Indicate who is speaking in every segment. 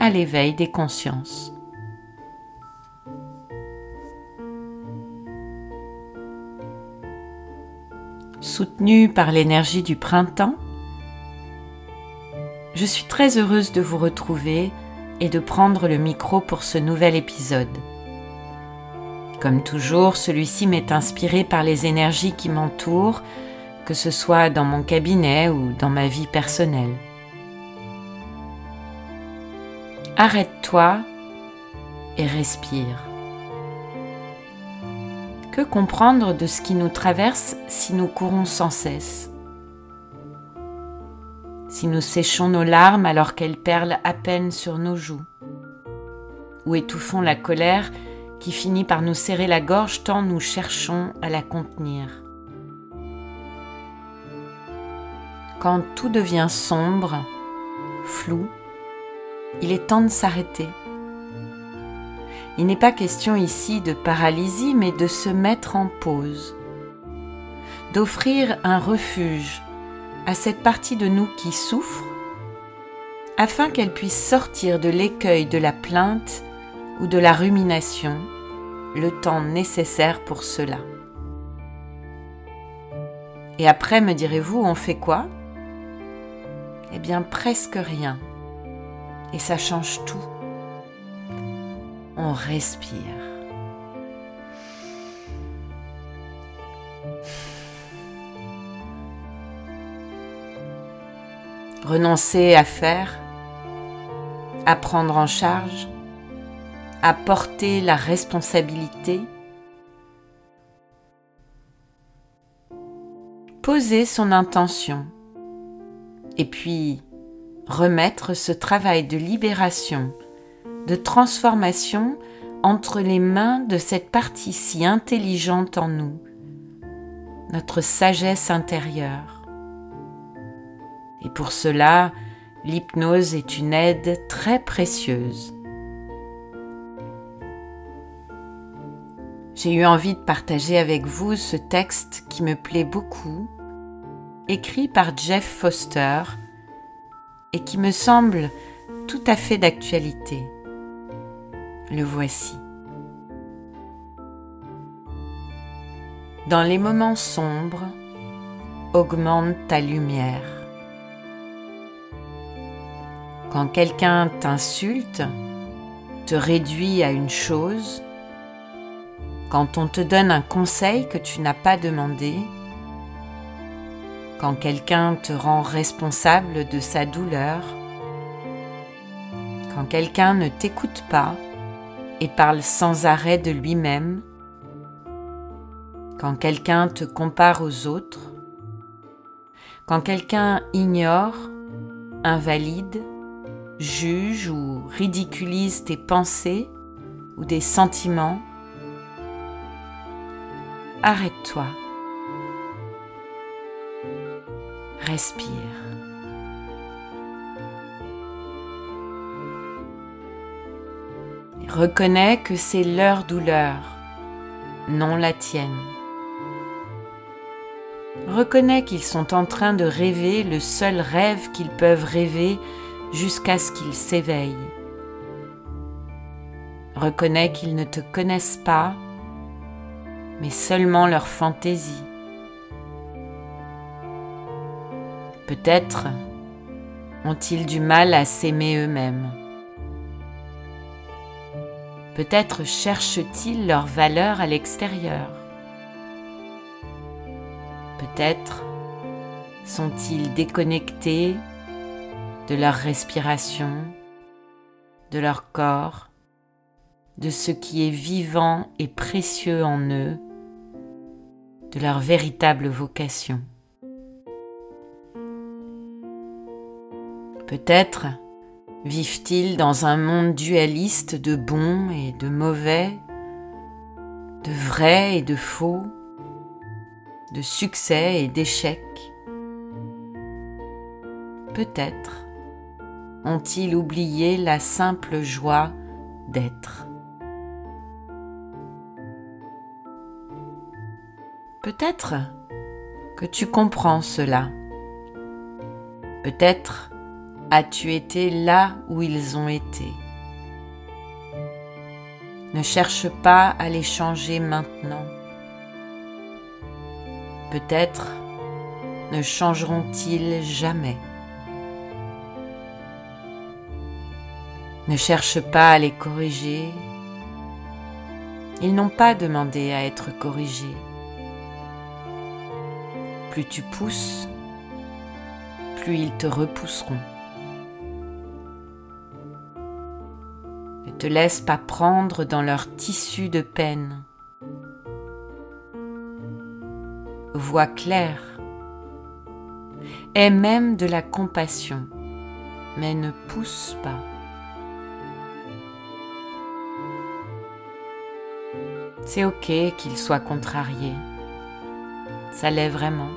Speaker 1: à l'éveil des consciences. Soutenue par l'énergie du printemps, je suis très heureuse de vous retrouver et de prendre le micro pour ce nouvel épisode. Comme toujours, celui-ci m'est inspiré par les énergies qui m'entourent, que ce soit dans mon cabinet ou dans ma vie personnelle. Arrête-toi et respire. Que comprendre de ce qui nous traverse si nous courons sans cesse? Si nous séchons nos larmes alors qu'elles perlent à peine sur nos joues? Ou étouffons la colère qui finit par nous serrer la gorge tant nous cherchons à la contenir? Quand tout devient sombre, flou, il est temps de s'arrêter. Il n'est pas question ici de paralysie, mais de se mettre en pause, d'offrir un refuge à cette partie de nous qui souffre, afin qu'elle puisse sortir de l'écueil de la plainte ou de la rumination, le temps nécessaire pour cela. Et après, me direz-vous, on fait quoi? Eh bien, presque rien et ça change tout. On respire. Renoncer à faire, à prendre en charge, à porter la responsabilité, poser son intention et puis remettre ce travail de libération, de transformation entre les mains de cette partie si intelligente en nous, notre sagesse intérieure. Et pour cela, l'hypnose est une aide très précieuse. J'ai eu envie de partager avec vous ce texte qui me plaît beaucoup, écrit par Jeff Foster et qui me semble tout à fait d'actualité. Le voici. Dans les moments sombres, augmente ta lumière. Quand quelqu'un t'insulte, te réduit à une chose, quand on te donne un conseil que tu n'as pas demandé, quand quelqu'un te rend responsable de sa douleur, quand quelqu'un ne t'écoute pas et parle sans arrêt de lui-même, quand quelqu'un te compare aux autres, quand quelqu'un ignore, invalide, juge ou ridiculise tes pensées ou des sentiments, arrête-toi respire. reconnais que c'est leur douleur, non la tienne. Reconnais qu'ils sont en train de rêver le seul rêve qu'ils peuvent rêver jusqu'à ce qu'ils s'éveillent. Reconnais qu'ils ne te connaissent pas, mais seulement leur fantaisie. Peut-être ont-ils du mal à s'aimer eux-mêmes. Peut-être cherchent-ils leur valeur à l'extérieur. Peut-être sont-ils déconnectés de leur respiration, de leur corps, de ce qui est vivant et précieux en eux, de leur véritable vocation. Peut-être Vivent-ils dans un monde dualiste de bons et de mauvais, de vrai et de faux, de succès et d'échecs? Peut-être ont-ils oublié la simple joie d'être. Peut-être que tu comprends cela. Peut-être as-tu été là où ils ont été? Ne cherche pas à les changer maintenant. Peut-être ne changeront-ils jamais. Ne cherche pas à les corriger. Ils n'ont pas demandé à être corrigés. Plus tu pousses, plus ils te repousseront. Ne te laisse pas prendre dans leur tissu de peine. Vois clair. Aie même de la compassion, mais ne pousse pas. C'est ok qu'ils soient contrariés. Ça l'est vraiment.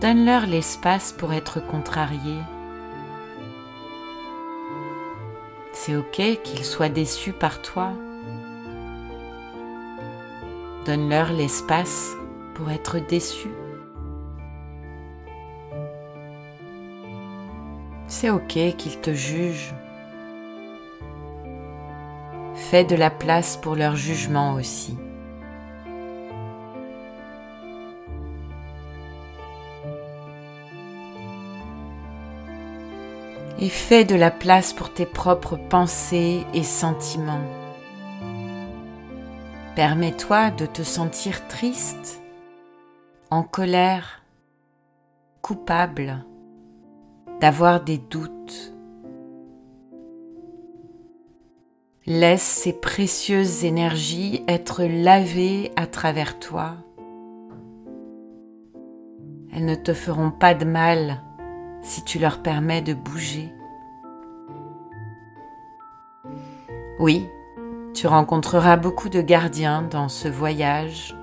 Speaker 1: Donne-leur l'espace pour être contrariés. C'est ok qu'ils soient déçus par toi. Donne-leur l'espace pour être déçus. C'est ok qu'ils te jugent. Fais de la place pour leur jugement aussi. Et fais de la place pour tes propres pensées et sentiments. Permets-toi de te sentir triste, en colère, coupable, d'avoir des doutes Laisse ces précieuses énergies être lavées à travers toi. Elles ne te feront pas de mal si tu leur permets de bouger. Oui, tu rencontreras beaucoup de gardiens dans ce voyage.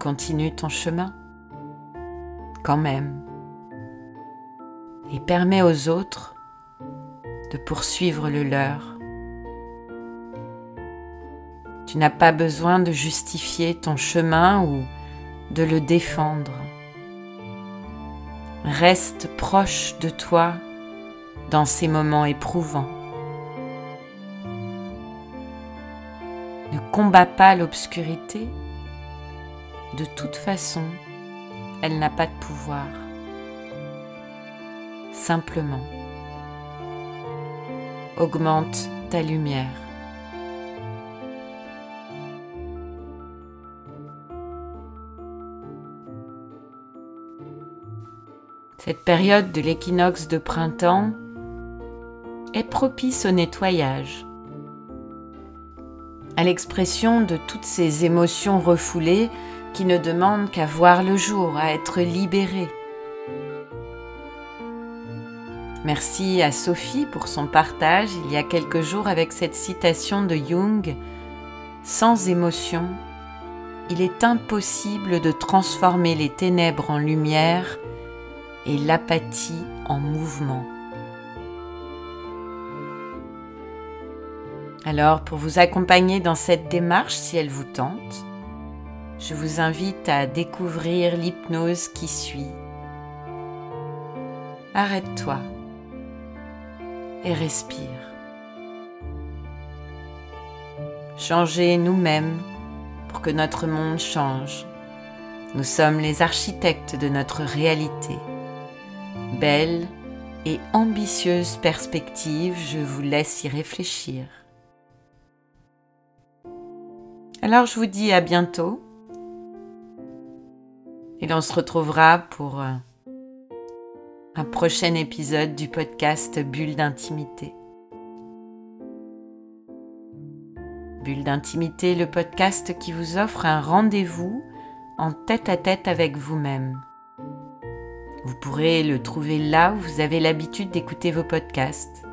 Speaker 1: Continue ton chemin, quand même, et permets aux autres de poursuivre le leur. Tu n'as pas besoin de justifier ton chemin ou de le défendre. Reste proche de toi dans ces moments éprouvants. Ne combats pas l'obscurité. De toute façon, elle n'a pas de pouvoir. Simplement augmente ta lumière. Cette période de l'équinoxe de printemps est propice au nettoyage, à l'expression de toutes ces émotions refoulées qui ne demandent qu'à voir le jour, à être libérées. Merci à Sophie pour son partage il y a quelques jours avec cette citation de Jung. Sans émotion, il est impossible de transformer les ténèbres en lumière et l'apathie en mouvement. Alors, pour vous accompagner dans cette démarche, si elle vous tente, je vous invite à découvrir l'hypnose qui suit. Arrête-toi et respire. Changer nous-mêmes pour que notre monde change. Nous sommes les architectes de notre réalité. Belle et ambitieuse perspective, je vous laisse y réfléchir. Alors je vous dis à bientôt et l'on se retrouvera pour euh, un prochain épisode du podcast Bulle d'intimité. Bulle d'intimité, le podcast qui vous offre un rendez-vous en tête à tête avec vous-même. Vous pourrez le trouver là où vous avez l'habitude d'écouter vos podcasts.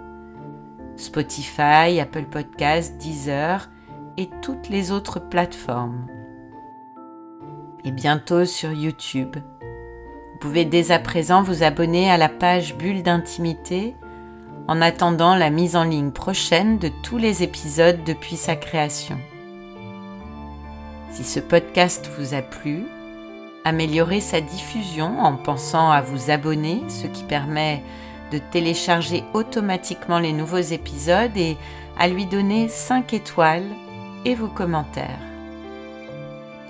Speaker 1: Spotify, Apple Podcasts, Deezer et toutes les autres plateformes. Et bientôt sur YouTube. Vous pouvez dès à présent vous abonner à la page Bulle d'intimité en attendant la mise en ligne prochaine de tous les épisodes depuis sa création. Si ce podcast vous a plu, améliorez sa diffusion en pensant à vous abonner, ce qui permet de télécharger automatiquement les nouveaux épisodes et à lui donner 5 étoiles et vos commentaires.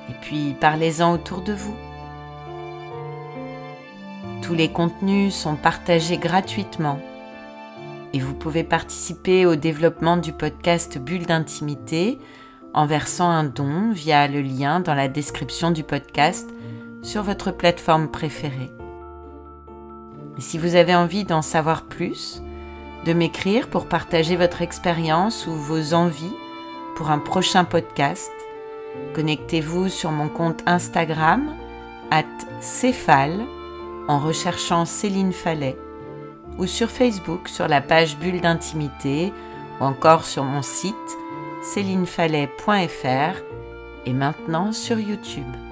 Speaker 1: Et puis parlez-en autour de vous. Tous les contenus sont partagés gratuitement et vous pouvez participer au développement du podcast Bulle d'intimité en versant un don via le lien dans la description du podcast sur votre plateforme préférée. Et si vous avez envie d'en savoir plus, de m'écrire pour partager votre expérience ou vos envies pour un prochain podcast, connectez-vous sur mon compte Instagram at Céphale en recherchant Céline Fallet ou sur Facebook sur la page Bulle d'intimité ou encore sur mon site célinefallet.fr et maintenant sur YouTube.